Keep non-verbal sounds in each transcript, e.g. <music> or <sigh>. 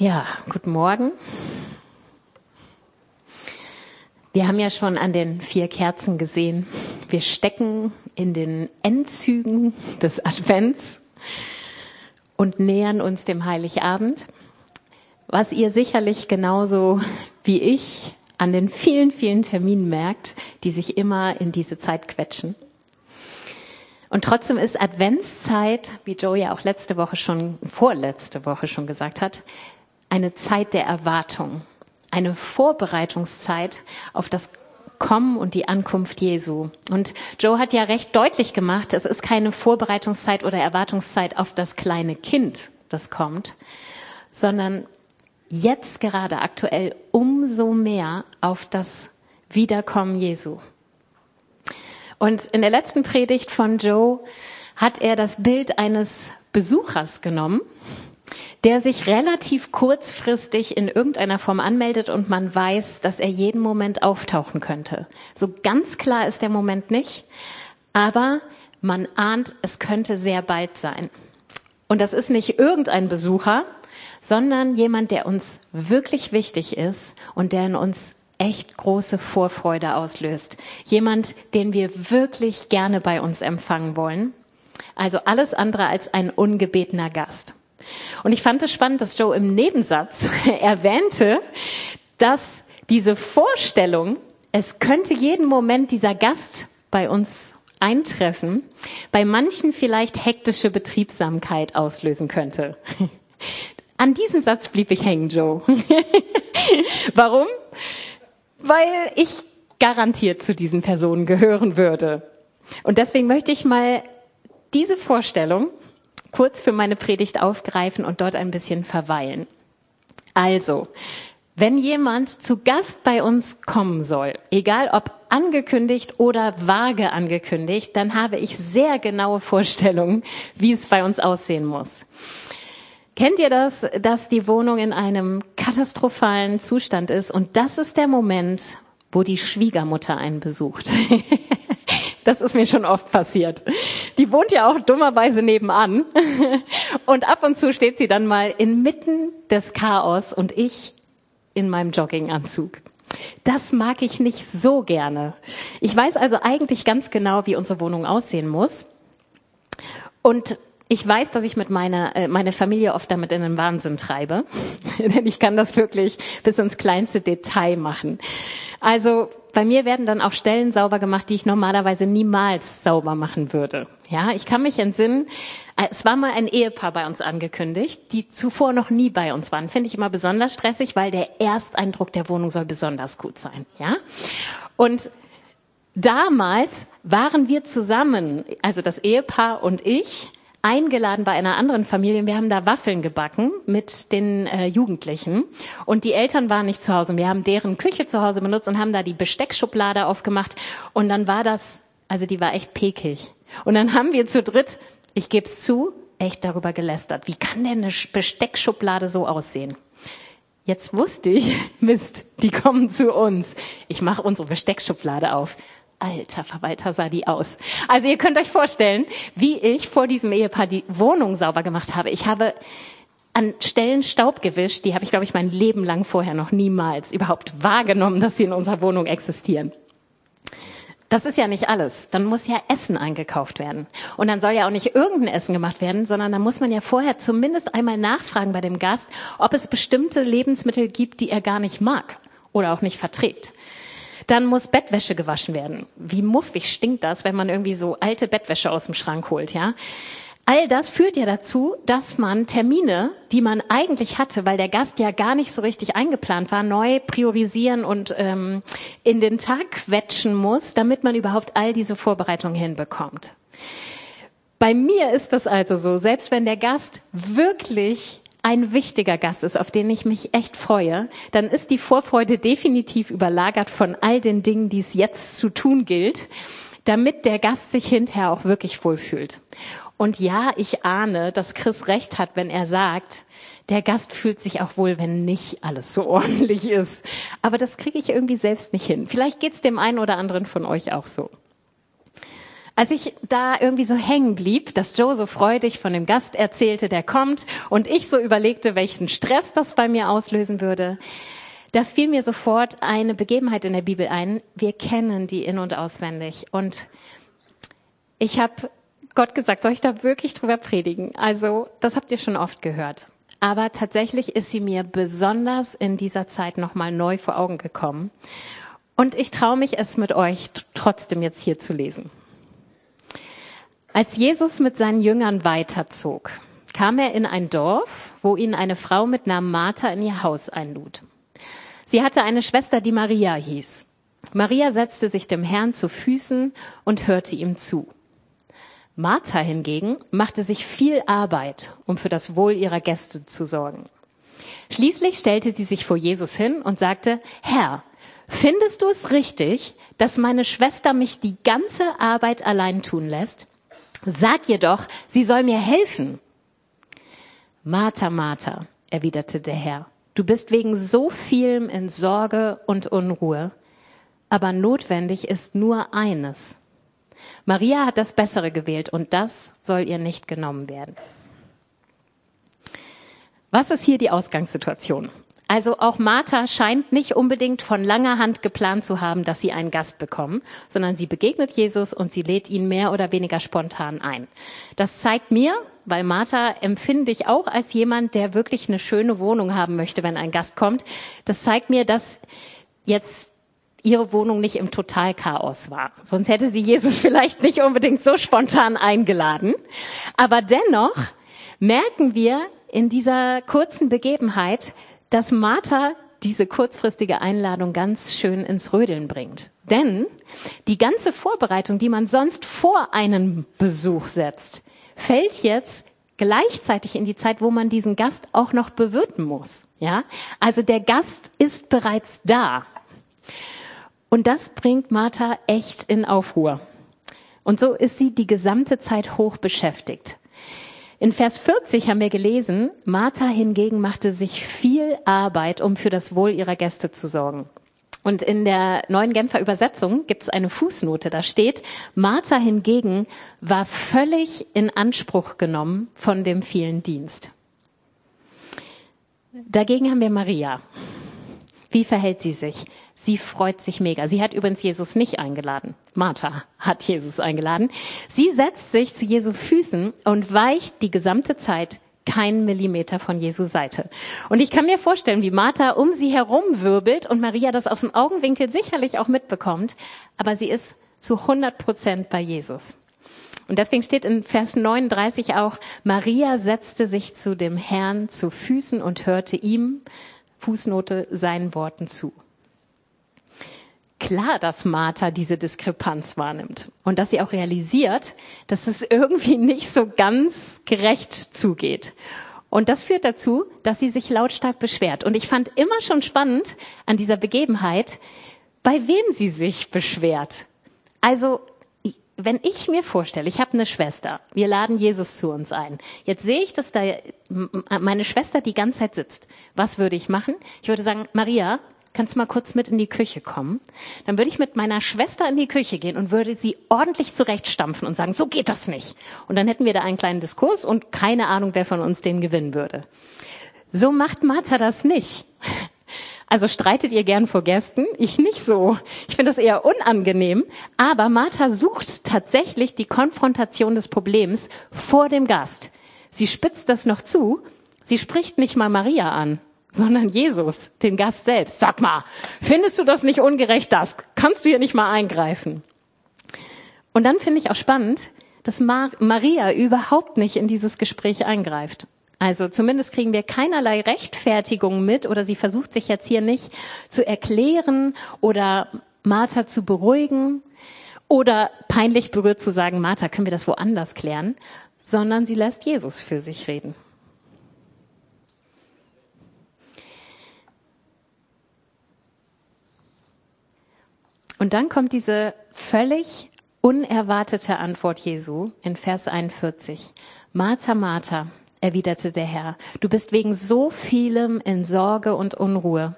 Ja, guten Morgen. Wir haben ja schon an den vier Kerzen gesehen, wir stecken in den Endzügen des Advents und nähern uns dem Heiligabend, was ihr sicherlich genauso wie ich an den vielen, vielen Terminen merkt, die sich immer in diese Zeit quetschen. Und trotzdem ist Adventszeit, wie Joe ja auch letzte Woche schon, vorletzte Woche schon gesagt hat, eine Zeit der Erwartung, eine Vorbereitungszeit auf das Kommen und die Ankunft Jesu. Und Joe hat ja recht deutlich gemacht, es ist keine Vorbereitungszeit oder Erwartungszeit auf das kleine Kind, das kommt, sondern jetzt gerade aktuell umso mehr auf das Wiederkommen Jesu. Und in der letzten Predigt von Joe hat er das Bild eines Besuchers genommen, der sich relativ kurzfristig in irgendeiner Form anmeldet und man weiß, dass er jeden Moment auftauchen könnte. So ganz klar ist der Moment nicht, aber man ahnt, es könnte sehr bald sein. Und das ist nicht irgendein Besucher, sondern jemand, der uns wirklich wichtig ist und der in uns echt große Vorfreude auslöst. Jemand, den wir wirklich gerne bei uns empfangen wollen. Also alles andere als ein ungebetener Gast. Und ich fand es spannend, dass Joe im Nebensatz <laughs> erwähnte, dass diese Vorstellung, es könnte jeden Moment dieser Gast bei uns eintreffen, bei manchen vielleicht hektische Betriebsamkeit auslösen könnte. <laughs> An diesem Satz blieb ich hängen, Joe. <laughs> Warum? Weil ich garantiert zu diesen Personen gehören würde. Und deswegen möchte ich mal diese Vorstellung kurz für meine Predigt aufgreifen und dort ein bisschen verweilen. Also, wenn jemand zu Gast bei uns kommen soll, egal ob angekündigt oder vage angekündigt, dann habe ich sehr genaue Vorstellungen, wie es bei uns aussehen muss. Kennt ihr das, dass die Wohnung in einem katastrophalen Zustand ist und das ist der Moment, wo die Schwiegermutter einen besucht? <laughs> Das ist mir schon oft passiert. Die wohnt ja auch dummerweise nebenan. <laughs> Und ab und zu steht sie dann mal inmitten des Chaos und ich in meinem Jogginganzug. Das mag ich nicht so gerne. Ich weiß also eigentlich ganz genau, wie unsere Wohnung aussehen muss. Und ich weiß, dass ich mit meiner äh, meine Familie oft damit in den Wahnsinn treibe, <laughs> denn ich kann das wirklich bis ins kleinste Detail machen. Also bei mir werden dann auch Stellen sauber gemacht, die ich normalerweise niemals sauber machen würde. Ja, ich kann mich entsinnen, äh, es war mal ein Ehepaar bei uns angekündigt, die zuvor noch nie bei uns waren. Finde ich immer besonders stressig, weil der Ersteindruck der Wohnung soll besonders gut sein. Ja, und damals waren wir zusammen, also das Ehepaar und ich, eingeladen bei einer anderen Familie. Wir haben da Waffeln gebacken mit den äh, Jugendlichen. Und die Eltern waren nicht zu Hause. Wir haben deren Küche zu Hause benutzt und haben da die Besteckschublade aufgemacht. Und dann war das, also die war echt pekig. Und dann haben wir zu dritt, ich geb's zu, echt darüber gelästert. Wie kann denn eine Besteckschublade so aussehen? Jetzt wusste ich, <laughs> Mist, die kommen zu uns. Ich mache unsere Besteckschublade auf. Alter Verwalter sah die aus. Also ihr könnt euch vorstellen, wie ich vor diesem Ehepaar die Wohnung sauber gemacht habe. Ich habe an Stellen Staub gewischt, die habe ich, glaube ich, mein Leben lang vorher noch niemals überhaupt wahrgenommen, dass sie in unserer Wohnung existieren. Das ist ja nicht alles. Dann muss ja Essen eingekauft werden. Und dann soll ja auch nicht irgendein Essen gemacht werden, sondern dann muss man ja vorher zumindest einmal nachfragen bei dem Gast, ob es bestimmte Lebensmittel gibt, die er gar nicht mag oder auch nicht verträgt. Dann muss Bettwäsche gewaschen werden. Wie muffig stinkt das, wenn man irgendwie so alte Bettwäsche aus dem Schrank holt, ja? All das führt ja dazu, dass man Termine, die man eigentlich hatte, weil der Gast ja gar nicht so richtig eingeplant war, neu priorisieren und ähm, in den Tag quetschen muss, damit man überhaupt all diese Vorbereitungen hinbekommt. Bei mir ist das also so, selbst wenn der Gast wirklich ein wichtiger Gast ist, auf den ich mich echt freue, dann ist die Vorfreude definitiv überlagert von all den Dingen, die es jetzt zu tun gilt, damit der Gast sich hinterher auch wirklich wohlfühlt. Und ja, ich ahne, dass Chris recht hat, wenn er sagt, der Gast fühlt sich auch wohl, wenn nicht alles so <laughs> ordentlich ist. Aber das kriege ich irgendwie selbst nicht hin. Vielleicht geht's dem einen oder anderen von euch auch so. Als ich da irgendwie so hängen blieb, dass Joe so freudig von dem Gast erzählte, der kommt, und ich so überlegte, welchen Stress das bei mir auslösen würde, da fiel mir sofort eine Begebenheit in der Bibel ein. Wir kennen die in und auswendig. Und ich habe Gott gesagt, soll ich da wirklich drüber predigen? Also, das habt ihr schon oft gehört. Aber tatsächlich ist sie mir besonders in dieser Zeit nochmal neu vor Augen gekommen. Und ich traue mich, es mit euch trotzdem jetzt hier zu lesen. Als Jesus mit seinen Jüngern weiterzog, kam er in ein Dorf, wo ihn eine Frau mit Namen Martha in ihr Haus einlud. Sie hatte eine Schwester, die Maria hieß. Maria setzte sich dem Herrn zu Füßen und hörte ihm zu. Martha hingegen machte sich viel Arbeit, um für das Wohl ihrer Gäste zu sorgen. Schließlich stellte sie sich vor Jesus hin und sagte, Herr, findest du es richtig, dass meine Schwester mich die ganze Arbeit allein tun lässt? Sag ihr doch, sie soll mir helfen. Martha, Martha, erwiderte der Herr, Du bist wegen so vielem in Sorge und Unruhe, aber notwendig ist nur eines. Maria hat das Bessere gewählt und das soll ihr nicht genommen werden. Was ist hier die Ausgangssituation? Also auch Martha scheint nicht unbedingt von langer Hand geplant zu haben, dass sie einen Gast bekommen, sondern sie begegnet Jesus und sie lädt ihn mehr oder weniger spontan ein. Das zeigt mir, weil Martha empfinde ich auch als jemand, der wirklich eine schöne Wohnung haben möchte, wenn ein Gast kommt. Das zeigt mir, dass jetzt ihre Wohnung nicht im Totalchaos war. Sonst hätte sie Jesus <laughs> vielleicht nicht unbedingt so spontan eingeladen. Aber dennoch merken wir in dieser kurzen Begebenheit, dass Martha diese kurzfristige Einladung ganz schön ins Rödeln bringt. Denn die ganze Vorbereitung, die man sonst vor einem Besuch setzt, fällt jetzt gleichzeitig in die Zeit, wo man diesen Gast auch noch bewirten muss. Ja, also der Gast ist bereits da. Und das bringt Martha echt in Aufruhr. Und so ist sie die gesamte Zeit hoch beschäftigt. In Vers 40 haben wir gelesen, Martha hingegen machte sich viel Arbeit, um für das Wohl ihrer Gäste zu sorgen. Und in der neuen Genfer Übersetzung gibt es eine Fußnote, da steht, Martha hingegen war völlig in Anspruch genommen von dem vielen Dienst. Dagegen haben wir Maria. Wie verhält sie sich? Sie freut sich mega. Sie hat übrigens Jesus nicht eingeladen. Martha hat Jesus eingeladen. Sie setzt sich zu Jesu Füßen und weicht die gesamte Zeit keinen Millimeter von Jesu Seite. Und ich kann mir vorstellen, wie Martha um sie herum wirbelt und Maria das aus dem Augenwinkel sicherlich auch mitbekommt, aber sie ist zu 100 Prozent bei Jesus. Und deswegen steht in Vers 39 auch, Maria setzte sich zu dem Herrn zu Füßen und hörte ihm, Fußnote, seinen Worten zu klar, dass Martha diese Diskrepanz wahrnimmt und dass sie auch realisiert, dass es irgendwie nicht so ganz gerecht zugeht. Und das führt dazu, dass sie sich lautstark beschwert. Und ich fand immer schon spannend an dieser Begebenheit, bei wem sie sich beschwert. Also, wenn ich mir vorstelle, ich habe eine Schwester, wir laden Jesus zu uns ein. Jetzt sehe ich, dass da meine Schwester die ganze Zeit sitzt. Was würde ich machen? Ich würde sagen, Maria, kannst du mal kurz mit in die Küche kommen? Dann würde ich mit meiner Schwester in die Küche gehen und würde sie ordentlich zurechtstampfen und sagen, so geht das nicht. Und dann hätten wir da einen kleinen Diskurs und keine Ahnung, wer von uns den gewinnen würde. So macht Martha das nicht. Also streitet ihr gern vor Gästen? Ich nicht so. Ich finde das eher unangenehm. Aber Martha sucht tatsächlich die Konfrontation des Problems vor dem Gast. Sie spitzt das noch zu. Sie spricht nicht mal Maria an sondern Jesus, den Gast selbst. Sag mal, findest du das nicht ungerecht, das? Kannst du hier nicht mal eingreifen? Und dann finde ich auch spannend, dass Maria überhaupt nicht in dieses Gespräch eingreift. Also zumindest kriegen wir keinerlei Rechtfertigung mit oder sie versucht sich jetzt hier nicht zu erklären oder Martha zu beruhigen oder peinlich berührt zu sagen, Martha, können wir das woanders klären, sondern sie lässt Jesus für sich reden. Und dann kommt diese völlig unerwartete Antwort Jesu in Vers 41. Martha, Martha, erwiderte der Herr, du bist wegen so vielem in Sorge und Unruhe.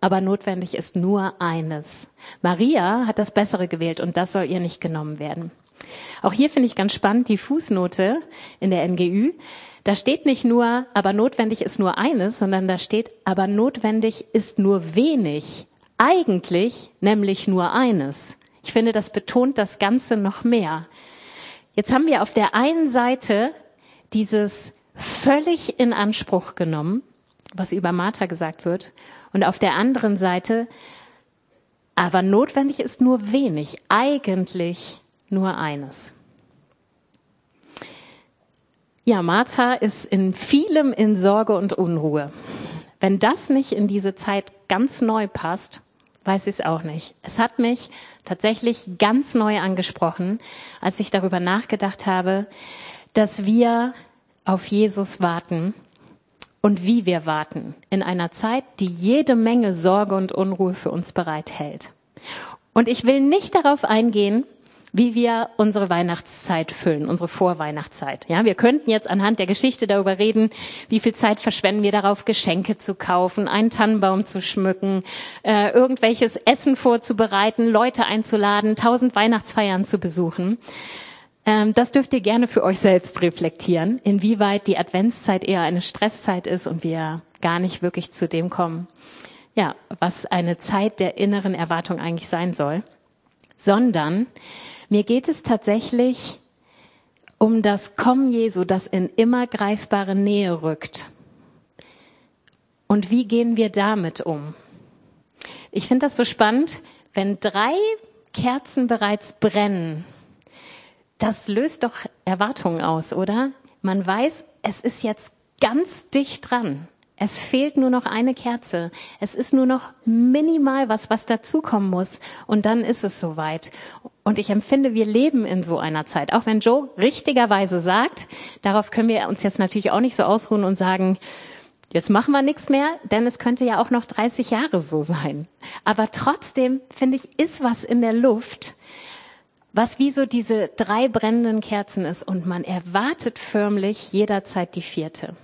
Aber notwendig ist nur eines. Maria hat das Bessere gewählt und das soll ihr nicht genommen werden. Auch hier finde ich ganz spannend die Fußnote in der NGÜ. Da steht nicht nur, aber notwendig ist nur eines, sondern da steht, aber notwendig ist nur wenig. Eigentlich nämlich nur eines. Ich finde, das betont das Ganze noch mehr. Jetzt haben wir auf der einen Seite dieses völlig in Anspruch genommen, was über Martha gesagt wird, und auf der anderen Seite, aber notwendig ist nur wenig, eigentlich nur eines. Ja, Martha ist in vielem in Sorge und Unruhe. Wenn das nicht in diese Zeit ganz neu passt, weiß ich es auch nicht. Es hat mich tatsächlich ganz neu angesprochen, als ich darüber nachgedacht habe, dass wir auf Jesus warten und wie wir warten in einer Zeit, die jede Menge Sorge und Unruhe für uns bereithält. Und ich will nicht darauf eingehen, wie wir unsere Weihnachtszeit füllen, unsere Vorweihnachtszeit. Ja, wir könnten jetzt anhand der Geschichte darüber reden, wie viel Zeit verschwenden wir darauf, Geschenke zu kaufen, einen Tannenbaum zu schmücken, äh, irgendwelches Essen vorzubereiten, Leute einzuladen, tausend Weihnachtsfeiern zu besuchen. Ähm, das dürft ihr gerne für euch selbst reflektieren, inwieweit die Adventszeit eher eine Stresszeit ist und wir gar nicht wirklich zu dem kommen, ja, was eine Zeit der inneren Erwartung eigentlich sein soll sondern mir geht es tatsächlich um das Kommen Jesu, das in immer greifbare Nähe rückt. Und wie gehen wir damit um? Ich finde das so spannend, wenn drei Kerzen bereits brennen. Das löst doch Erwartungen aus, oder? Man weiß, es ist jetzt ganz dicht dran. Es fehlt nur noch eine Kerze. Es ist nur noch minimal was, was dazukommen muss. Und dann ist es soweit. Und ich empfinde, wir leben in so einer Zeit. Auch wenn Joe richtigerweise sagt, darauf können wir uns jetzt natürlich auch nicht so ausruhen und sagen, jetzt machen wir nichts mehr, denn es könnte ja auch noch 30 Jahre so sein. Aber trotzdem, finde ich, ist was in der Luft, was wie so diese drei brennenden Kerzen ist. Und man erwartet förmlich jederzeit die vierte.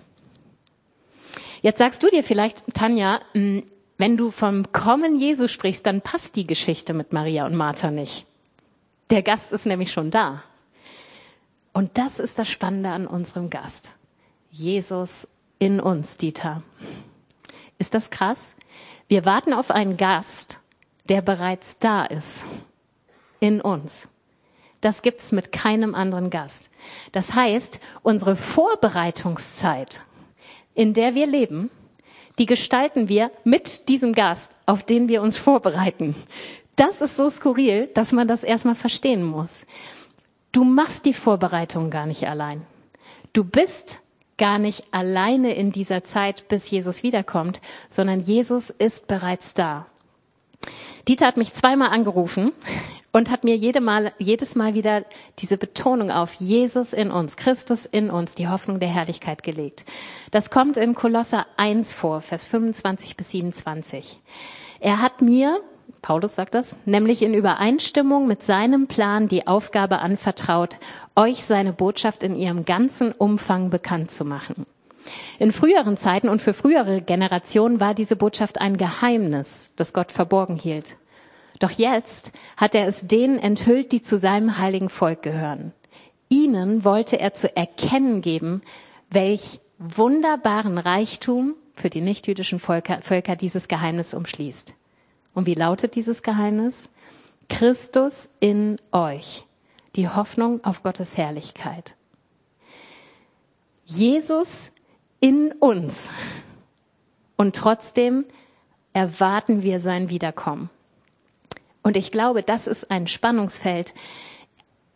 Jetzt sagst du dir vielleicht, Tanja, hm, wenn du vom Kommen Jesu sprichst, dann passt die Geschichte mit Maria und Martha nicht. Der Gast ist nämlich schon da. Und das ist das Spannende an unserem Gast. Jesus in uns, Dieter. Ist das krass? Wir warten auf einen Gast, der bereits da ist. In uns. Das gibt's mit keinem anderen Gast. Das heißt, unsere Vorbereitungszeit in der wir leben, die gestalten wir mit diesem Gast, auf den wir uns vorbereiten. Das ist so skurril, dass man das erstmal verstehen muss. Du machst die Vorbereitung gar nicht allein. Du bist gar nicht alleine in dieser Zeit, bis Jesus wiederkommt, sondern Jesus ist bereits da. Dieter hat mich zweimal angerufen und hat mir jede Mal, jedes Mal wieder diese Betonung auf Jesus in uns, Christus in uns, die Hoffnung der Herrlichkeit gelegt. Das kommt in Kolosser 1 vor, Vers 25 bis 27. Er hat mir, Paulus sagt das, nämlich in Übereinstimmung mit seinem Plan die Aufgabe anvertraut, euch seine Botschaft in ihrem ganzen Umfang bekannt zu machen. In früheren Zeiten und für frühere Generationen war diese Botschaft ein Geheimnis, das Gott verborgen hielt. Doch jetzt hat er es denen enthüllt, die zu seinem heiligen Volk gehören. Ihnen wollte er zu erkennen geben, welch wunderbaren Reichtum für die nichtjüdischen Völker, Völker dieses Geheimnis umschließt. Und wie lautet dieses Geheimnis? Christus in euch, die Hoffnung auf Gottes Herrlichkeit. Jesus in uns. Und trotzdem erwarten wir sein Wiederkommen. Und ich glaube, das ist ein Spannungsfeld,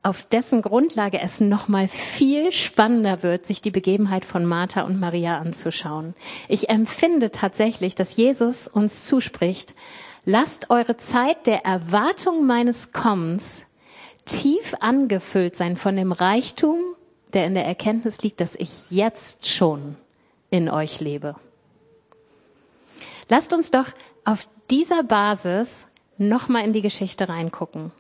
auf dessen Grundlage es nochmal viel spannender wird, sich die Begebenheit von Martha und Maria anzuschauen. Ich empfinde tatsächlich, dass Jesus uns zuspricht, lasst eure Zeit der Erwartung meines Kommens tief angefüllt sein von dem Reichtum, der in der Erkenntnis liegt, dass ich jetzt schon in euch lebe. Lasst uns doch auf dieser Basis nochmal in die Geschichte reingucken.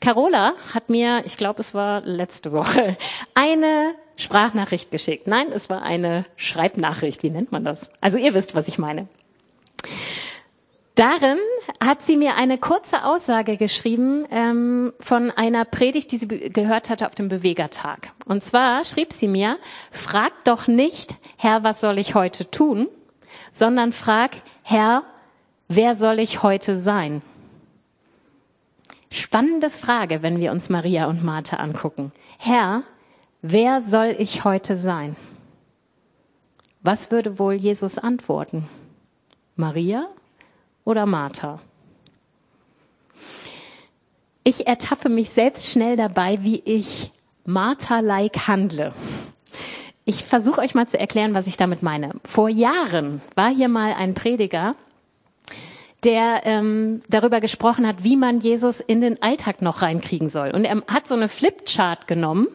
Carola hat mir, ich glaube, es war letzte Woche, <laughs> eine Sprachnachricht geschickt. Nein, es war eine Schreibnachricht. Wie nennt man das? Also ihr wisst, was ich meine. Darin hat sie mir eine kurze Aussage geschrieben ähm, von einer Predigt, die sie gehört hatte auf dem Bewegertag. Und zwar schrieb sie mir, frag doch nicht, Herr, was soll ich heute tun, sondern frag, Herr, wer soll ich heute sein? Spannende Frage, wenn wir uns Maria und Martha angucken. Herr, wer soll ich heute sein? Was würde wohl Jesus antworten? Maria oder Martha? Ich ertappe mich selbst schnell dabei, wie ich Martha-like handle. Ich versuche euch mal zu erklären, was ich damit meine. Vor Jahren war hier mal ein Prediger, der ähm, darüber gesprochen hat, wie man Jesus in den Alltag noch reinkriegen soll. Und er hat so eine Flipchart genommen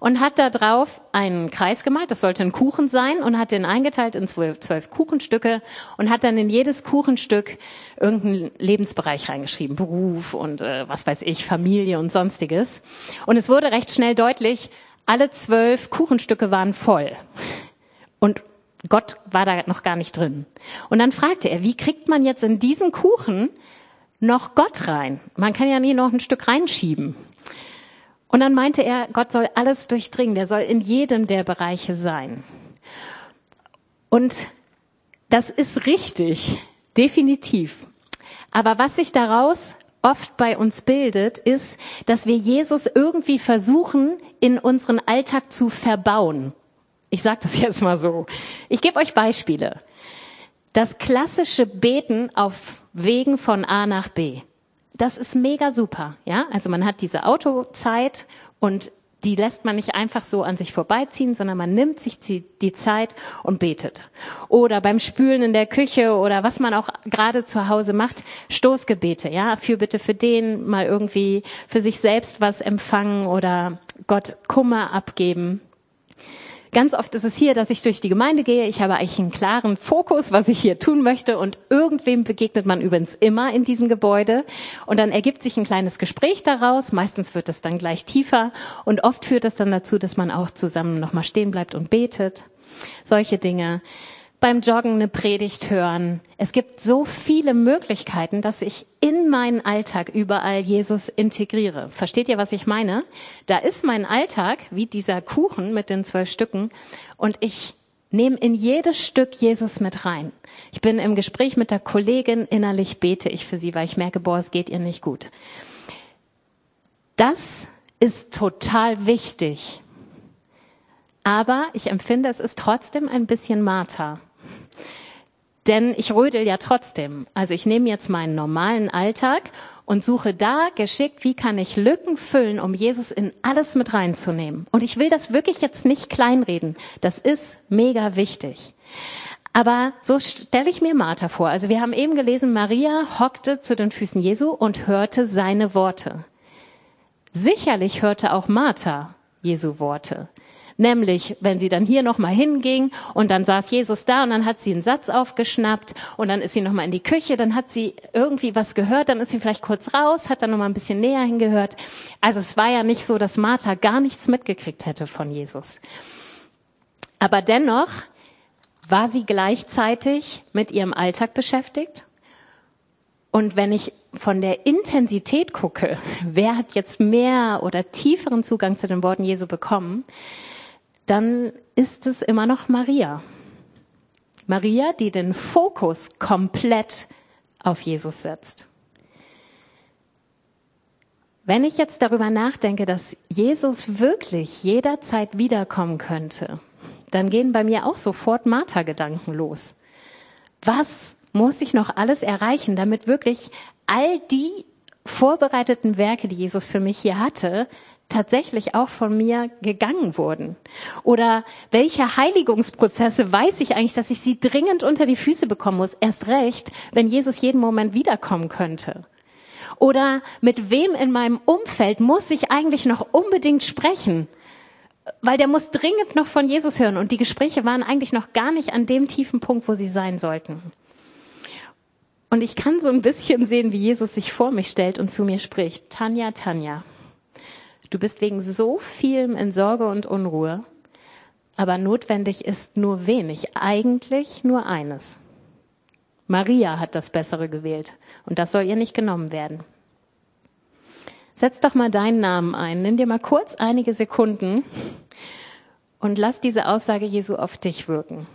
und hat da drauf einen Kreis gemalt, das sollte ein Kuchen sein, und hat den eingeteilt in zwölf, zwölf Kuchenstücke und hat dann in jedes Kuchenstück irgendeinen Lebensbereich reingeschrieben, Beruf und äh, was weiß ich, Familie und sonstiges. Und es wurde recht schnell deutlich, alle zwölf Kuchenstücke waren voll. Und Gott war da noch gar nicht drin. Und dann fragte er, wie kriegt man jetzt in diesen Kuchen noch Gott rein? Man kann ja nie noch ein Stück reinschieben. Und dann meinte er, Gott soll alles durchdringen, der soll in jedem der Bereiche sein. Und das ist richtig, definitiv. Aber was sich daraus oft bei uns bildet, ist, dass wir Jesus irgendwie versuchen, in unseren Alltag zu verbauen. Ich sage das jetzt mal so. Ich gebe euch Beispiele. Das klassische Beten auf Wegen von A nach B das ist mega super, ja. Also man hat diese Autozeit und die lässt man nicht einfach so an sich vorbeiziehen, sondern man nimmt sich die Zeit und betet. Oder beim Spülen in der Küche oder was man auch gerade zu Hause macht, Stoßgebete, ja, für bitte für den mal irgendwie für sich selbst was empfangen oder Gott Kummer abgeben. Ganz oft ist es hier, dass ich durch die Gemeinde gehe. Ich habe eigentlich einen klaren Fokus, was ich hier tun möchte. Und irgendwem begegnet man übrigens immer in diesem Gebäude. Und dann ergibt sich ein kleines Gespräch daraus. Meistens wird es dann gleich tiefer. Und oft führt es dann dazu, dass man auch zusammen nochmal stehen bleibt und betet. Solche Dinge beim Joggen eine Predigt hören. Es gibt so viele Möglichkeiten, dass ich in meinen Alltag überall Jesus integriere. Versteht ihr, was ich meine? Da ist mein Alltag wie dieser Kuchen mit den zwölf Stücken und ich nehme in jedes Stück Jesus mit rein. Ich bin im Gespräch mit der Kollegin, innerlich bete ich für sie, weil ich merke, boah, es geht ihr nicht gut. Das ist total wichtig. Aber ich empfinde, es ist trotzdem ein bisschen Martha. Denn ich rödel ja trotzdem. Also ich nehme jetzt meinen normalen Alltag und suche da geschickt, wie kann ich Lücken füllen, um Jesus in alles mit reinzunehmen. Und ich will das wirklich jetzt nicht kleinreden. Das ist mega wichtig. Aber so stelle ich mir Martha vor. Also wir haben eben gelesen, Maria hockte zu den Füßen Jesu und hörte seine Worte. Sicherlich hörte auch Martha Jesu Worte. Nämlich, wenn sie dann hier nochmal hinging und dann saß Jesus da und dann hat sie einen Satz aufgeschnappt und dann ist sie nochmal in die Küche, dann hat sie irgendwie was gehört, dann ist sie vielleicht kurz raus, hat dann nochmal ein bisschen näher hingehört. Also es war ja nicht so, dass Martha gar nichts mitgekriegt hätte von Jesus. Aber dennoch war sie gleichzeitig mit ihrem Alltag beschäftigt. Und wenn ich von der Intensität gucke, <laughs> wer hat jetzt mehr oder tieferen Zugang zu den Worten Jesu bekommen, dann ist es immer noch Maria. Maria, die den Fokus komplett auf Jesus setzt. Wenn ich jetzt darüber nachdenke, dass Jesus wirklich jederzeit wiederkommen könnte, dann gehen bei mir auch sofort Martha-Gedanken los. Was muss ich noch alles erreichen, damit wirklich all die vorbereiteten Werke, die Jesus für mich hier hatte, tatsächlich auch von mir gegangen wurden? Oder welche Heiligungsprozesse weiß ich eigentlich, dass ich sie dringend unter die Füße bekommen muss? Erst recht, wenn Jesus jeden Moment wiederkommen könnte. Oder mit wem in meinem Umfeld muss ich eigentlich noch unbedingt sprechen? Weil der muss dringend noch von Jesus hören und die Gespräche waren eigentlich noch gar nicht an dem tiefen Punkt, wo sie sein sollten. Und ich kann so ein bisschen sehen, wie Jesus sich vor mich stellt und zu mir spricht. Tanja, Tanja. Du bist wegen so vielem in Sorge und Unruhe, aber notwendig ist nur wenig, eigentlich nur eines. Maria hat das Bessere gewählt und das soll ihr nicht genommen werden. Setz doch mal deinen Namen ein. Nimm dir mal kurz einige Sekunden und lass diese Aussage Jesu auf dich wirken.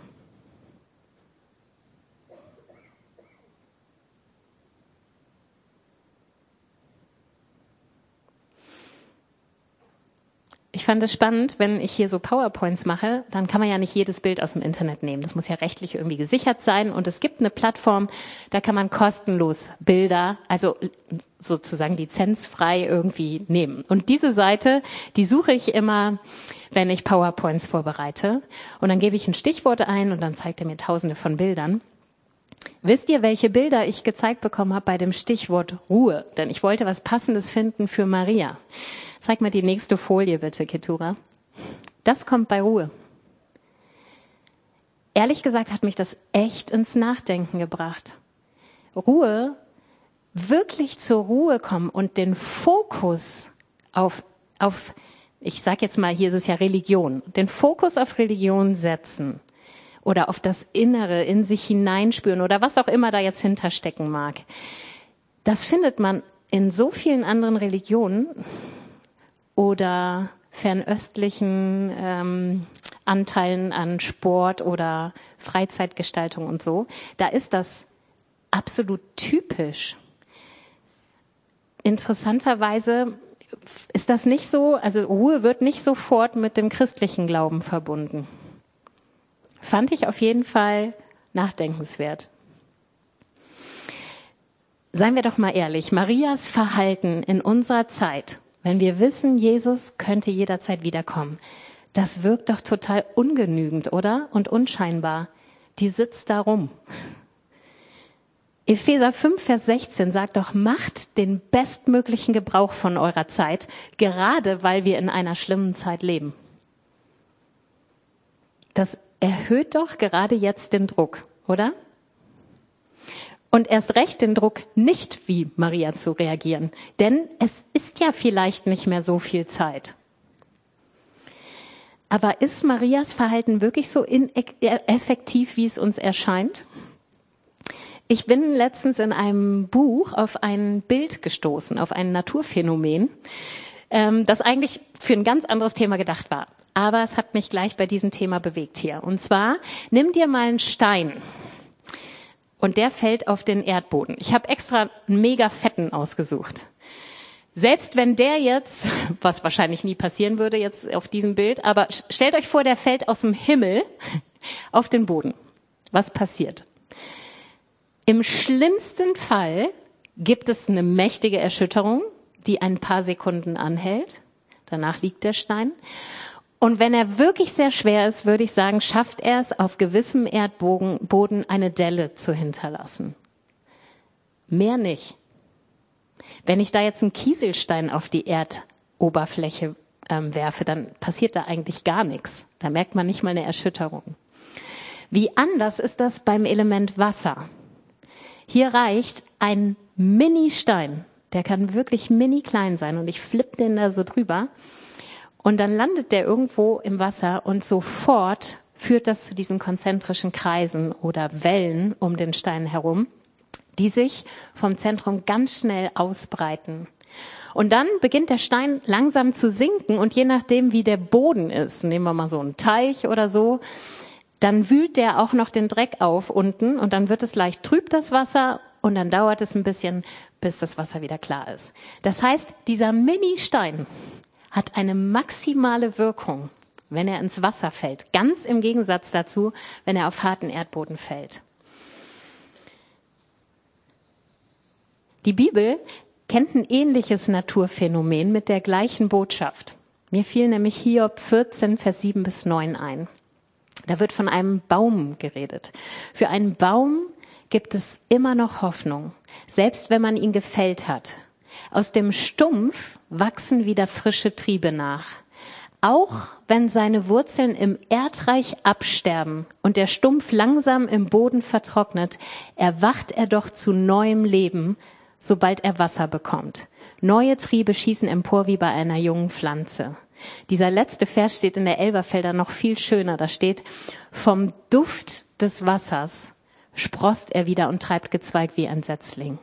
Ich fand es spannend, wenn ich hier so PowerPoints mache, dann kann man ja nicht jedes Bild aus dem Internet nehmen. Das muss ja rechtlich irgendwie gesichert sein. Und es gibt eine Plattform, da kann man kostenlos Bilder, also sozusagen lizenzfrei irgendwie nehmen. Und diese Seite, die suche ich immer, wenn ich PowerPoints vorbereite. Und dann gebe ich ein Stichwort ein und dann zeigt er mir tausende von Bildern. Wisst ihr, welche Bilder ich gezeigt bekommen habe bei dem Stichwort Ruhe? Denn ich wollte was Passendes finden für Maria. Zeig mal die nächste Folie bitte, Ketura. Das kommt bei Ruhe. Ehrlich gesagt hat mich das echt ins Nachdenken gebracht. Ruhe, wirklich zur Ruhe kommen und den Fokus auf, auf ich sag jetzt mal, hier ist es ja Religion, den Fokus auf Religion setzen oder auf das Innere in sich hineinspüren oder was auch immer da jetzt hinterstecken mag. Das findet man in so vielen anderen Religionen oder fernöstlichen ähm, Anteilen an Sport oder Freizeitgestaltung und so, da ist das absolut typisch. Interessanterweise ist das nicht so, also Ruhe wird nicht sofort mit dem christlichen Glauben verbunden. Fand ich auf jeden Fall nachdenkenswert. Seien wir doch mal ehrlich, Marias Verhalten in unserer Zeit wenn wir wissen, Jesus könnte jederzeit wiederkommen, das wirkt doch total ungenügend, oder? Und unscheinbar. Die sitzt da rum. Epheser 5, Vers 16 sagt doch, macht den bestmöglichen Gebrauch von eurer Zeit, gerade weil wir in einer schlimmen Zeit leben. Das erhöht doch gerade jetzt den Druck, oder? und erst recht den Druck, nicht wie Maria zu reagieren. Denn es ist ja vielleicht nicht mehr so viel Zeit. Aber ist Marias Verhalten wirklich so effektiv, wie es uns erscheint? Ich bin letztens in einem Buch auf ein Bild gestoßen, auf ein Naturphänomen, ähm, das eigentlich für ein ganz anderes Thema gedacht war. Aber es hat mich gleich bei diesem Thema bewegt hier. Und zwar, nimm dir mal einen Stein und der fällt auf den Erdboden. Ich habe extra einen mega fetten ausgesucht. Selbst wenn der jetzt, <laughs> was wahrscheinlich nie passieren würde jetzt auf diesem Bild, aber stellt euch vor, der fällt aus dem Himmel <laughs> auf den Boden. Was passiert? Im schlimmsten Fall gibt es eine mächtige Erschütterung, die ein paar Sekunden anhält. Danach liegt der Stein. Und wenn er wirklich sehr schwer ist, würde ich sagen, schafft er es, auf gewissem Erdboden eine Delle zu hinterlassen. Mehr nicht. Wenn ich da jetzt einen Kieselstein auf die Erdoberfläche ähm, werfe, dann passiert da eigentlich gar nichts. Da merkt man nicht mal eine Erschütterung. Wie anders ist das beim Element Wasser? Hier reicht ein Mini-Stein, der kann wirklich mini klein sein und ich flippe den da so drüber und dann landet der irgendwo im Wasser und sofort führt das zu diesen konzentrischen Kreisen oder Wellen um den Stein herum, die sich vom Zentrum ganz schnell ausbreiten. Und dann beginnt der Stein langsam zu sinken und je nachdem, wie der Boden ist, nehmen wir mal so einen Teich oder so, dann wühlt der auch noch den Dreck auf unten und dann wird es leicht trüb, das Wasser, und dann dauert es ein bisschen, bis das Wasser wieder klar ist. Das heißt, dieser Mini-Stein, hat eine maximale Wirkung, wenn er ins Wasser fällt. Ganz im Gegensatz dazu, wenn er auf harten Erdboden fällt. Die Bibel kennt ein ähnliches Naturphänomen mit der gleichen Botschaft. Mir fiel nämlich Hiob 14, Vers 7 bis 9 ein. Da wird von einem Baum geredet. Für einen Baum gibt es immer noch Hoffnung, selbst wenn man ihn gefällt hat. Aus dem Stumpf wachsen wieder frische Triebe nach. Auch wenn seine Wurzeln im Erdreich absterben und der Stumpf langsam im Boden vertrocknet, erwacht er doch zu neuem Leben, sobald er Wasser bekommt. Neue Triebe schießen empor wie bei einer jungen Pflanze. Dieser letzte Vers steht in der Elberfelder noch viel schöner. Da steht, vom Duft des Wassers sprost er wieder und treibt Gezweig wie ein Setzling.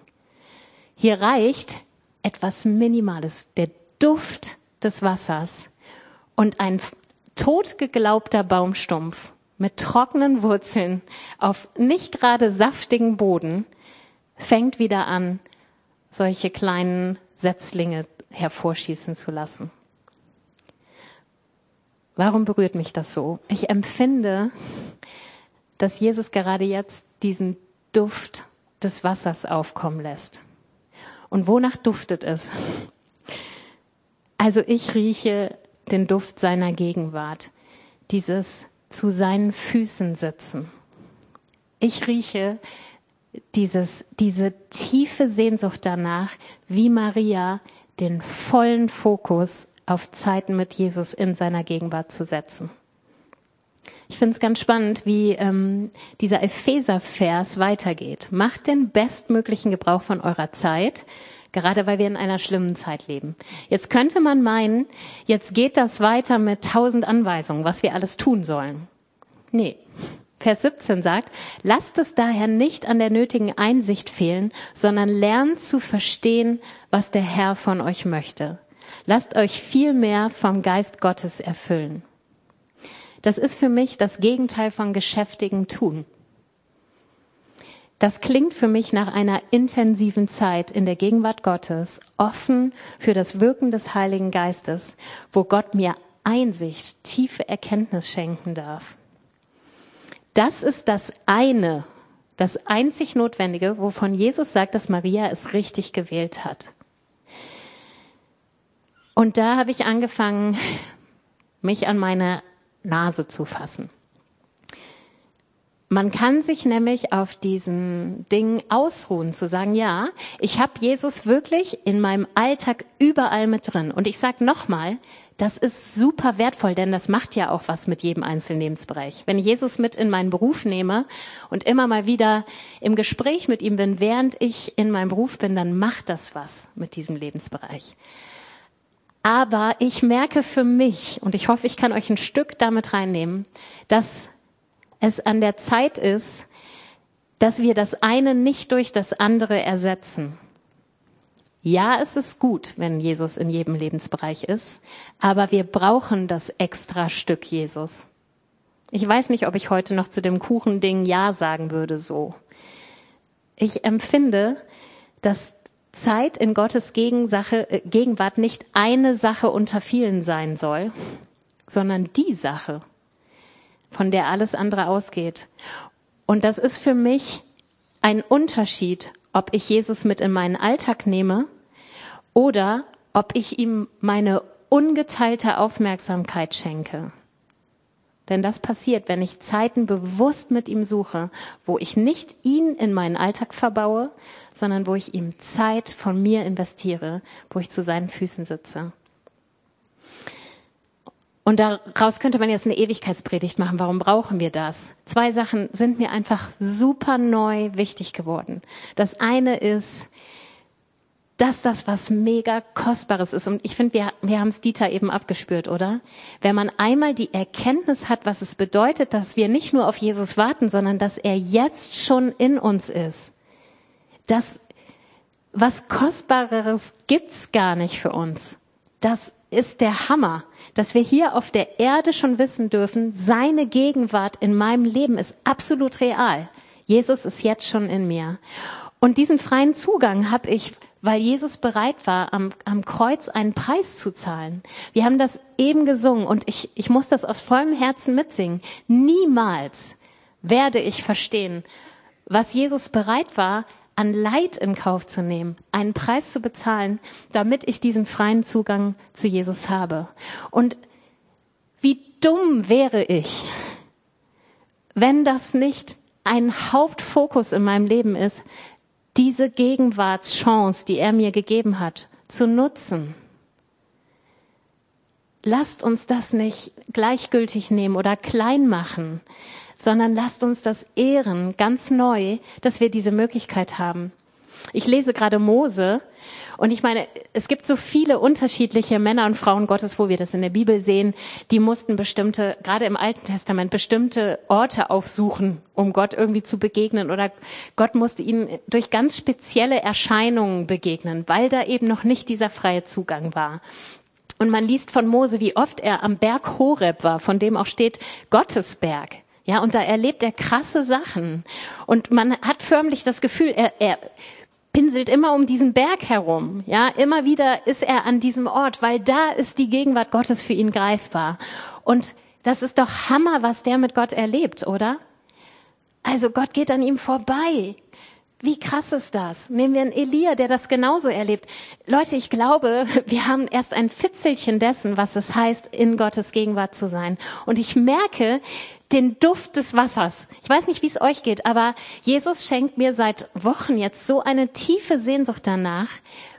Hier reicht etwas Minimales, der Duft des Wassers und ein totgeglaubter Baumstumpf mit trockenen Wurzeln auf nicht gerade saftigen Boden fängt wieder an, solche kleinen Setzlinge hervorschießen zu lassen. Warum berührt mich das so? Ich empfinde, dass Jesus gerade jetzt diesen Duft des Wassers aufkommen lässt. Und wonach duftet es? Also ich rieche den Duft seiner Gegenwart, dieses zu seinen Füßen sitzen. Ich rieche dieses, diese tiefe Sehnsucht danach, wie Maria den vollen Fokus auf Zeiten mit Jesus in seiner Gegenwart zu setzen. Ich finde es ganz spannend, wie ähm, dieser Epheser-Vers weitergeht. Macht den bestmöglichen Gebrauch von eurer Zeit, gerade weil wir in einer schlimmen Zeit leben. Jetzt könnte man meinen, jetzt geht das weiter mit tausend Anweisungen, was wir alles tun sollen. Nee. Vers 17 sagt, lasst es daher nicht an der nötigen Einsicht fehlen, sondern lernt zu verstehen, was der Herr von euch möchte. Lasst euch viel mehr vom Geist Gottes erfüllen. Das ist für mich das Gegenteil von geschäftigen Tun. Das klingt für mich nach einer intensiven Zeit in der Gegenwart Gottes, offen für das Wirken des Heiligen Geistes, wo Gott mir Einsicht, tiefe Erkenntnis schenken darf. Das ist das eine, das einzig Notwendige, wovon Jesus sagt, dass Maria es richtig gewählt hat. Und da habe ich angefangen, <laughs> mich an meine Nase zu fassen. Man kann sich nämlich auf diesen Ding ausruhen, zu sagen, ja, ich habe Jesus wirklich in meinem Alltag überall mit drin. Und ich sage nochmal, das ist super wertvoll, denn das macht ja auch was mit jedem einzelnen Lebensbereich. Wenn ich Jesus mit in meinen Beruf nehme und immer mal wieder im Gespräch mit ihm bin, während ich in meinem Beruf bin, dann macht das was mit diesem Lebensbereich. Aber ich merke für mich, und ich hoffe, ich kann euch ein Stück damit reinnehmen, dass es an der Zeit ist, dass wir das eine nicht durch das andere ersetzen. Ja, es ist gut, wenn Jesus in jedem Lebensbereich ist, aber wir brauchen das extra Stück Jesus. Ich weiß nicht, ob ich heute noch zu dem Kuchending Ja sagen würde so. Ich empfinde, dass Zeit in Gottes äh, Gegenwart nicht eine Sache unter vielen sein soll, sondern die Sache, von der alles andere ausgeht. Und das ist für mich ein Unterschied, ob ich Jesus mit in meinen Alltag nehme oder ob ich ihm meine ungeteilte Aufmerksamkeit schenke. Denn das passiert, wenn ich Zeiten bewusst mit ihm suche, wo ich nicht ihn in meinen Alltag verbaue, sondern wo ich ihm Zeit von mir investiere, wo ich zu seinen Füßen sitze. Und daraus könnte man jetzt eine Ewigkeitspredigt machen. Warum brauchen wir das? Zwei Sachen sind mir einfach super neu wichtig geworden. Das eine ist, dass das was mega Kostbares ist. Und ich finde, wir, wir haben es Dieter eben abgespürt, oder? Wenn man einmal die Erkenntnis hat, was es bedeutet, dass wir nicht nur auf Jesus warten, sondern dass er jetzt schon in uns ist. Das, was Kostbareres gibt's gar nicht für uns. Das ist der Hammer, dass wir hier auf der Erde schon wissen dürfen, seine Gegenwart in meinem Leben ist absolut real. Jesus ist jetzt schon in mir. Und diesen freien Zugang habe ich, weil Jesus bereit war, am, am Kreuz einen Preis zu zahlen. Wir haben das eben gesungen und ich, ich muss das aus vollem Herzen mitsingen. Niemals werde ich verstehen, was Jesus bereit war, an Leid in Kauf zu nehmen, einen Preis zu bezahlen, damit ich diesen freien Zugang zu Jesus habe. Und wie dumm wäre ich, wenn das nicht ein Hauptfokus in meinem Leben ist, diese Gegenwartschance, die er mir gegeben hat, zu nutzen. Lasst uns das nicht gleichgültig nehmen oder klein machen, sondern lasst uns das ehren, ganz neu, dass wir diese Möglichkeit haben. Ich lese gerade Mose und ich meine, es gibt so viele unterschiedliche Männer und Frauen Gottes, wo wir das in der Bibel sehen, die mussten bestimmte, gerade im Alten Testament, bestimmte Orte aufsuchen, um Gott irgendwie zu begegnen oder Gott musste ihnen durch ganz spezielle Erscheinungen begegnen, weil da eben noch nicht dieser freie Zugang war. Und man liest von Mose, wie oft er am Berg Horeb war, von dem auch steht Gottesberg. Ja, und da erlebt er krasse Sachen. Und man hat förmlich das Gefühl, er, er pinselt immer um diesen Berg herum. Ja, immer wieder ist er an diesem Ort, weil da ist die Gegenwart Gottes für ihn greifbar. Und das ist doch Hammer, was der mit Gott erlebt, oder? Also Gott geht an ihm vorbei. Wie krass ist das? Nehmen wir einen Elia, der das genauso erlebt. Leute, ich glaube, wir haben erst ein Fitzelchen dessen, was es heißt, in Gottes Gegenwart zu sein. Und ich merke den Duft des Wassers. Ich weiß nicht, wie es euch geht, aber Jesus schenkt mir seit Wochen jetzt so eine tiefe Sehnsucht danach,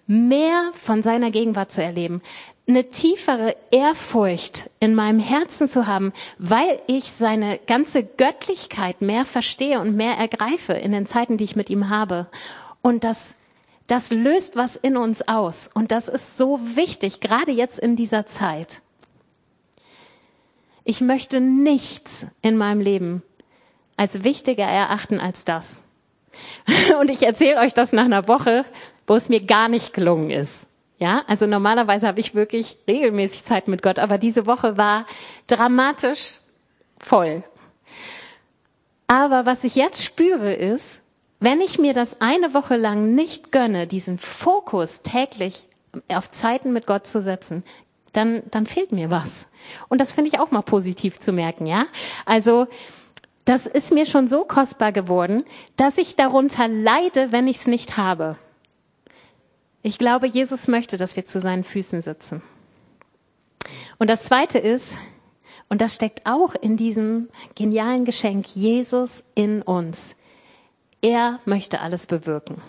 mehr von seiner Gegenwart zu erleben eine tiefere Ehrfurcht in meinem Herzen zu haben, weil ich seine ganze Göttlichkeit mehr verstehe und mehr ergreife in den Zeiten, die ich mit ihm habe. Und das, das löst was in uns aus. Und das ist so wichtig, gerade jetzt in dieser Zeit. Ich möchte nichts in meinem Leben als wichtiger erachten als das. <laughs> Und ich erzähle euch das nach einer Woche, wo es mir gar nicht gelungen ist. Ja, also normalerweise habe ich wirklich regelmäßig Zeit mit Gott, aber diese Woche war dramatisch voll. Aber was ich jetzt spüre ist, wenn ich mir das eine Woche lang nicht gönne, diesen Fokus täglich auf Zeiten mit Gott zu setzen, dann, dann fehlt mir was. Und das finde ich auch mal positiv zu merken, ja? Also, das ist mir schon so kostbar geworden, dass ich darunter leide, wenn ich es nicht habe. Ich glaube, Jesus möchte, dass wir zu seinen Füßen sitzen. Und das Zweite ist, und das steckt auch in diesem genialen Geschenk, Jesus in uns. Er möchte alles bewirken.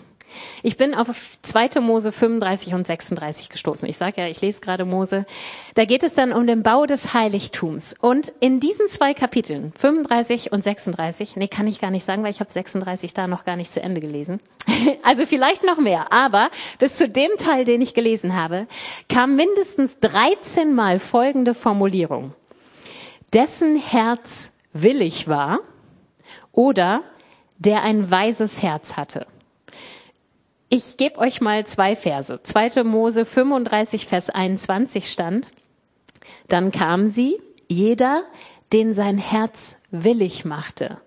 Ich bin auf 2. Mose 35 und 36 gestoßen. Ich sage ja, ich lese gerade Mose. Da geht es dann um den Bau des Heiligtums. Und in diesen zwei Kapiteln, 35 und 36, nee, kann ich gar nicht sagen, weil ich habe 36 da noch gar nicht zu Ende gelesen. <laughs> Also vielleicht noch mehr. Aber bis zu dem Teil, den ich gelesen habe, kam mindestens 13 Mal folgende Formulierung. Dessen Herz willig war oder der ein weises Herz hatte. Ich gebe euch mal zwei Verse. 2. Mose 35, Vers 21 stand. Dann kam sie, jeder, den sein Herz willig machte.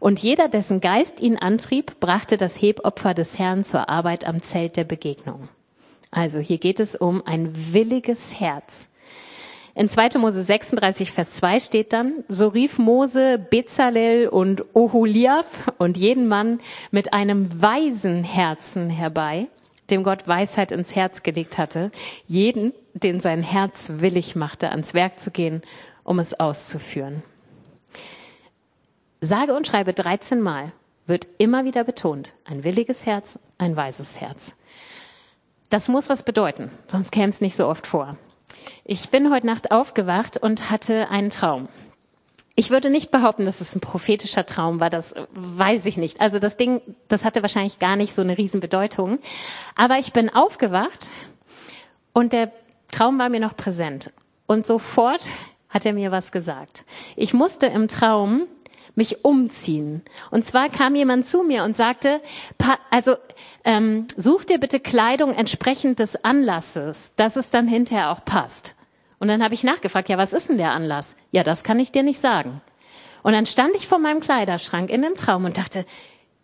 Und jeder, dessen Geist ihn antrieb, brachte das Hebopfer des Herrn zur Arbeit am Zelt der Begegnung. Also hier geht es um ein williges Herz. In 2. Mose 36, Vers 2 steht dann, so rief Mose Bezalel und Oholiab und jeden Mann mit einem weisen Herzen herbei, dem Gott Weisheit ins Herz gelegt hatte, jeden, den sein Herz willig machte, ans Werk zu gehen, um es auszuführen. Sage und schreibe 13 Mal wird immer wieder betont, ein williges Herz, ein weises Herz. Das muss was bedeuten, sonst käme es nicht so oft vor. Ich bin heute Nacht aufgewacht und hatte einen Traum. Ich würde nicht behaupten, dass es ein prophetischer Traum war, das weiß ich nicht. Also das Ding, das hatte wahrscheinlich gar nicht so eine Riesenbedeutung. Aber ich bin aufgewacht und der Traum war mir noch präsent. Und sofort hat er mir was gesagt. Ich musste im Traum mich umziehen. Und zwar kam jemand zu mir und sagte, also ähm, such dir bitte Kleidung entsprechend des Anlasses, dass es dann hinterher auch passt. Und dann habe ich nachgefragt, ja, was ist denn der Anlass? Ja, das kann ich dir nicht sagen. Und dann stand ich vor meinem Kleiderschrank in dem Traum und dachte,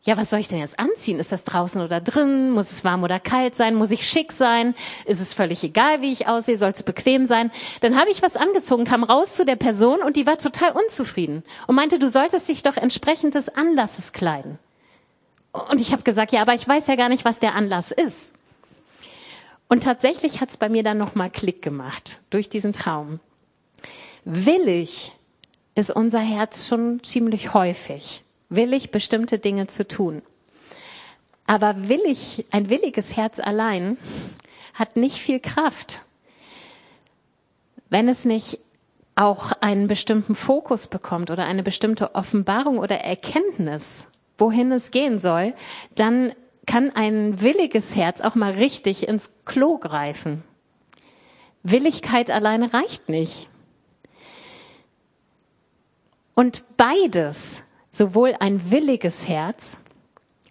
ja, was soll ich denn jetzt anziehen? Ist das draußen oder drin? Muss es warm oder kalt sein? Muss ich schick sein? Ist es völlig egal, wie ich aussehe? Soll es bequem sein? Dann habe ich was angezogen, kam raus zu der Person und die war total unzufrieden und meinte, du solltest dich doch entsprechend des Anlasses kleiden. Und ich habe gesagt, ja, aber ich weiß ja gar nicht, was der Anlass ist. Und tatsächlich hat es bei mir dann nochmal Klick gemacht durch diesen Traum. Willig ist unser Herz schon ziemlich häufig. Willig, bestimmte Dinge zu tun. Aber willig, ein williges Herz allein hat nicht viel Kraft, wenn es nicht auch einen bestimmten Fokus bekommt oder eine bestimmte Offenbarung oder Erkenntnis, wohin es gehen soll, dann kann ein williges Herz auch mal richtig ins Klo greifen. Willigkeit alleine reicht nicht. Und beides, sowohl ein williges Herz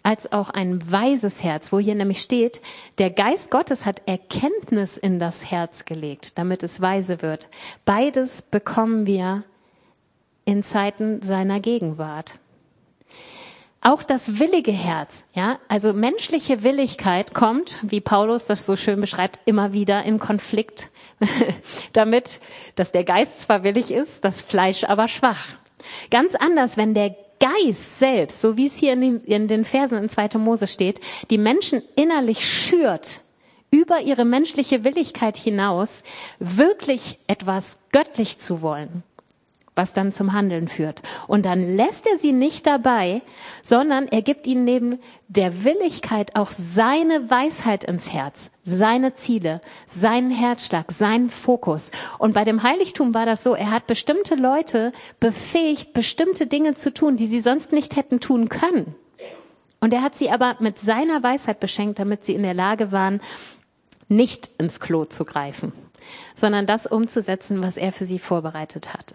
als auch ein weises Herz, wo hier nämlich steht, der Geist Gottes hat Erkenntnis in das Herz gelegt, damit es weise wird. Beides bekommen wir in Zeiten seiner Gegenwart. Auch das willige Herz, ja, also menschliche Willigkeit kommt, wie Paulus das so schön beschreibt, immer wieder in Konflikt <laughs> damit, dass der Geist zwar willig ist, das Fleisch aber schwach. Ganz anders, wenn der Geist selbst, so wie es hier in den, in den Versen in 2. Mose steht, die Menschen innerlich schürt, über ihre menschliche Willigkeit hinaus, wirklich etwas göttlich zu wollen was dann zum Handeln führt. Und dann lässt er sie nicht dabei, sondern er gibt ihnen neben der Willigkeit auch seine Weisheit ins Herz, seine Ziele, seinen Herzschlag, seinen Fokus. Und bei dem Heiligtum war das so, er hat bestimmte Leute befähigt, bestimmte Dinge zu tun, die sie sonst nicht hätten tun können. Und er hat sie aber mit seiner Weisheit beschenkt, damit sie in der Lage waren, nicht ins Klo zu greifen sondern das umzusetzen, was er für sie vorbereitet hat.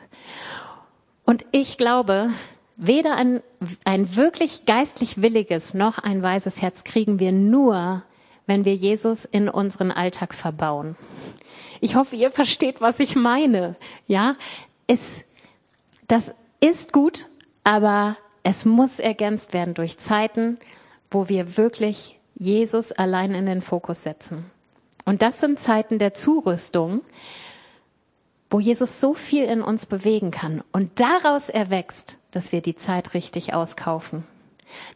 Und ich glaube, weder ein, ein wirklich geistlich williges noch ein weises Herz kriegen wir nur, wenn wir Jesus in unseren Alltag verbauen. Ich hoffe, ihr versteht, was ich meine. Ja, es, das ist gut, aber es muss ergänzt werden durch Zeiten, wo wir wirklich Jesus allein in den Fokus setzen. Und das sind Zeiten der Zurüstung, wo Jesus so viel in uns bewegen kann. Und daraus erwächst, dass wir die Zeit richtig auskaufen.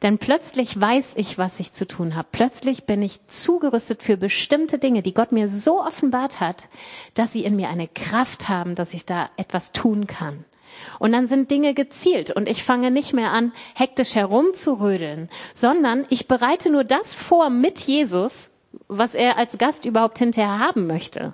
Denn plötzlich weiß ich, was ich zu tun habe. Plötzlich bin ich zugerüstet für bestimmte Dinge, die Gott mir so offenbart hat, dass sie in mir eine Kraft haben, dass ich da etwas tun kann. Und dann sind Dinge gezielt und ich fange nicht mehr an, hektisch herumzurödeln, sondern ich bereite nur das vor mit Jesus, was er als Gast überhaupt hinterher haben möchte.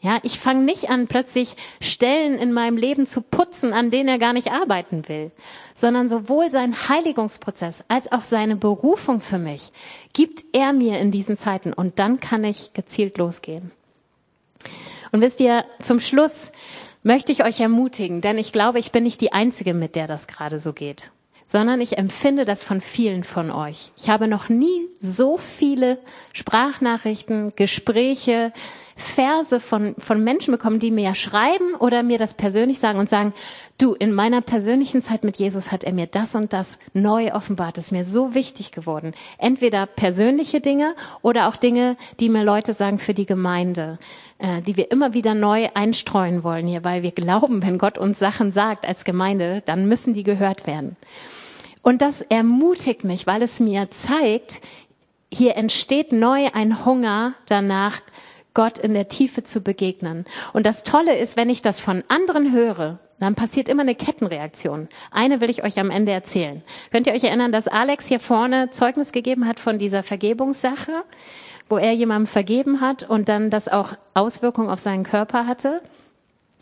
Ja, ich fange nicht an, plötzlich Stellen in meinem Leben zu putzen, an denen er gar nicht arbeiten will, sondern sowohl sein Heiligungsprozess als auch seine Berufung für mich gibt er mir in diesen Zeiten und dann kann ich gezielt losgehen. Und wisst ihr, zum Schluss möchte ich euch ermutigen, denn ich glaube, ich bin nicht die Einzige, mit der das gerade so geht sondern ich empfinde das von vielen von euch. Ich habe noch nie so viele Sprachnachrichten, Gespräche, Verse von, von Menschen bekommen, die mir schreiben oder mir das persönlich sagen und sagen, du, in meiner persönlichen Zeit mit Jesus hat er mir das und das neu offenbart. Ist mir so wichtig geworden. Entweder persönliche Dinge oder auch Dinge, die mir Leute sagen für die Gemeinde äh, die wir immer wieder neu einstreuen wollen hier, weil wir glauben, wenn Gott uns Sachen sagt als Gemeinde, dann müssen die gehört werden. Und das ermutigt mich, weil es mir zeigt, hier entsteht neu ein Hunger danach, Gott in der Tiefe zu begegnen. Und das Tolle ist, wenn ich das von anderen höre, dann passiert immer eine Kettenreaktion. Eine will ich euch am Ende erzählen. Könnt ihr euch erinnern, dass Alex hier vorne Zeugnis gegeben hat von dieser Vergebungssache, wo er jemandem vergeben hat und dann das auch Auswirkungen auf seinen Körper hatte?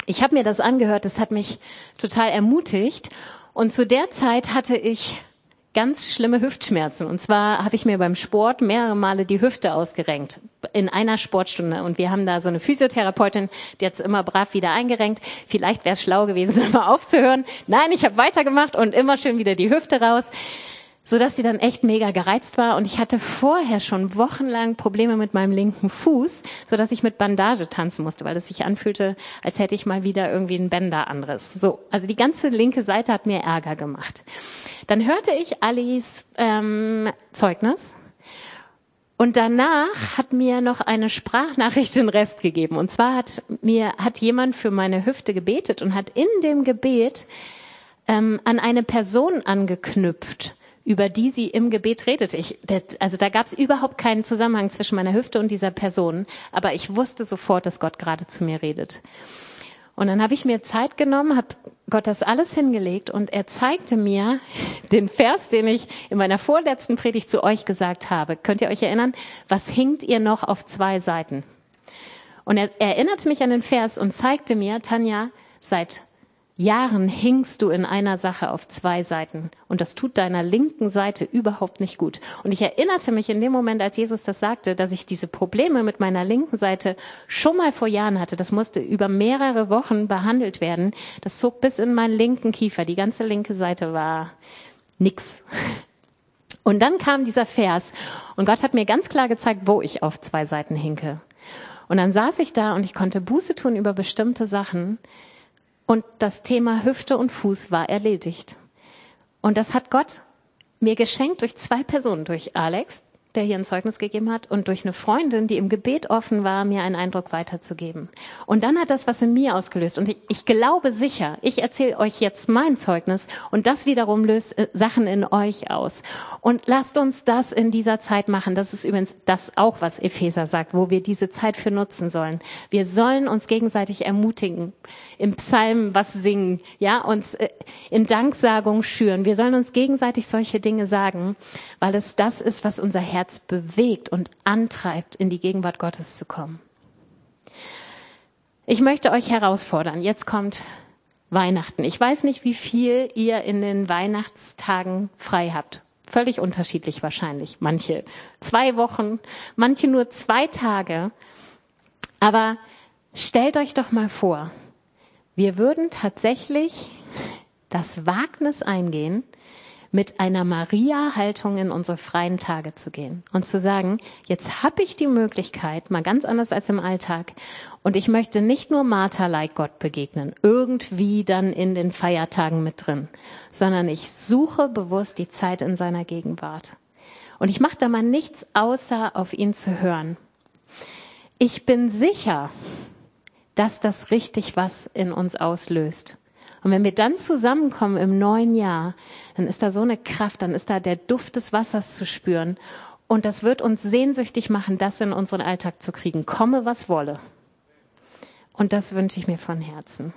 Ich habe mir das angehört, das hat mich total ermutigt und zu der Zeit hatte ich ganz schlimme Hüftschmerzen. Und zwar habe ich mir beim Sport mehrere Male die Hüfte ausgerenkt in einer Sportstunde. Und wir haben da so eine Physiotherapeutin, die hat immer brav wieder eingerenkt. Vielleicht wäre es schlau gewesen, <laughs> mal aufzuhören. Nein, ich habe weitergemacht und immer schön wieder die Hüfte raus so dass sie dann echt mega gereizt war und ich hatte vorher schon wochenlang Probleme mit meinem linken Fuß, so dass ich mit Bandage tanzen musste, weil es sich anfühlte, als hätte ich mal wieder irgendwie einen Bänderandriss. So, also die ganze linke Seite hat mir Ärger gemacht. Dann hörte ich Alis ähm, Zeugnis und danach hat mir noch eine Sprachnachricht den Rest gegeben. Und zwar hat mir hat jemand für meine Hüfte gebetet und hat in dem Gebet ähm, an eine Person angeknüpft über die sie im Gebet redet. Ich, also da gab es überhaupt keinen Zusammenhang zwischen meiner Hüfte und dieser Person, aber ich wusste sofort, dass Gott gerade zu mir redet. Und dann habe ich mir Zeit genommen, habe Gott das alles hingelegt und er zeigte mir <laughs> den Vers, den ich in meiner vorletzten Predigt zu euch gesagt habe. Könnt ihr euch erinnern? Was hinkt ihr noch auf zwei Seiten? Und er erinnerte mich an den Vers und zeigte mir, Tanja, seit Jahren hingst du in einer Sache auf zwei Seiten und das tut deiner linken Seite überhaupt nicht gut. Und ich erinnerte mich in dem Moment, als Jesus das sagte, dass ich diese Probleme mit meiner linken Seite schon mal vor Jahren hatte. Das musste über mehrere Wochen behandelt werden. Das zog bis in meinen linken Kiefer. Die ganze linke Seite war nix. Und dann kam dieser Vers und Gott hat mir ganz klar gezeigt, wo ich auf zwei Seiten hinke. Und dann saß ich da und ich konnte Buße tun über bestimmte Sachen und das Thema Hüfte und Fuß war erledigt. Und das hat Gott mir geschenkt durch zwei Personen, durch Alex, der hier ein Zeugnis gegeben hat, und durch eine Freundin, die im Gebet offen war, mir einen Eindruck weiterzugeben. Und dann hat das was in mir ausgelöst. Und ich, ich glaube sicher, ich erzähle euch jetzt mein Zeugnis und das wiederum löst äh, Sachen in euch aus. Und lasst uns das in dieser Zeit machen. Das ist übrigens das auch, was Epheser sagt, wo wir diese Zeit für nutzen sollen. Wir sollen uns gegenseitig ermutigen, im Psalm was singen, ja, uns äh, in Danksagung schüren. Wir sollen uns gegenseitig solche Dinge sagen, weil es das ist, was unser Herz Herz bewegt und antreibt, in die Gegenwart Gottes zu kommen. Ich möchte euch herausfordern. Jetzt kommt Weihnachten. Ich weiß nicht, wie viel ihr in den Weihnachtstagen frei habt. Völlig unterschiedlich wahrscheinlich. Manche zwei Wochen, manche nur zwei Tage. Aber stellt euch doch mal vor, wir würden tatsächlich das Wagnis eingehen, mit einer Maria-Haltung in unsere freien Tage zu gehen und zu sagen, jetzt habe ich die Möglichkeit, mal ganz anders als im Alltag, und ich möchte nicht nur Martha-like Gott begegnen, irgendwie dann in den Feiertagen mit drin, sondern ich suche bewusst die Zeit in seiner Gegenwart. Und ich mache da mal nichts außer auf ihn zu hören. Ich bin sicher, dass das richtig was in uns auslöst. Und wenn wir dann zusammenkommen im neuen Jahr, dann ist da so eine Kraft, dann ist da der Duft des Wassers zu spüren. Und das wird uns sehnsüchtig machen, das in unseren Alltag zu kriegen. Komme, was wolle. Und das wünsche ich mir von Herzen.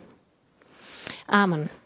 Amen.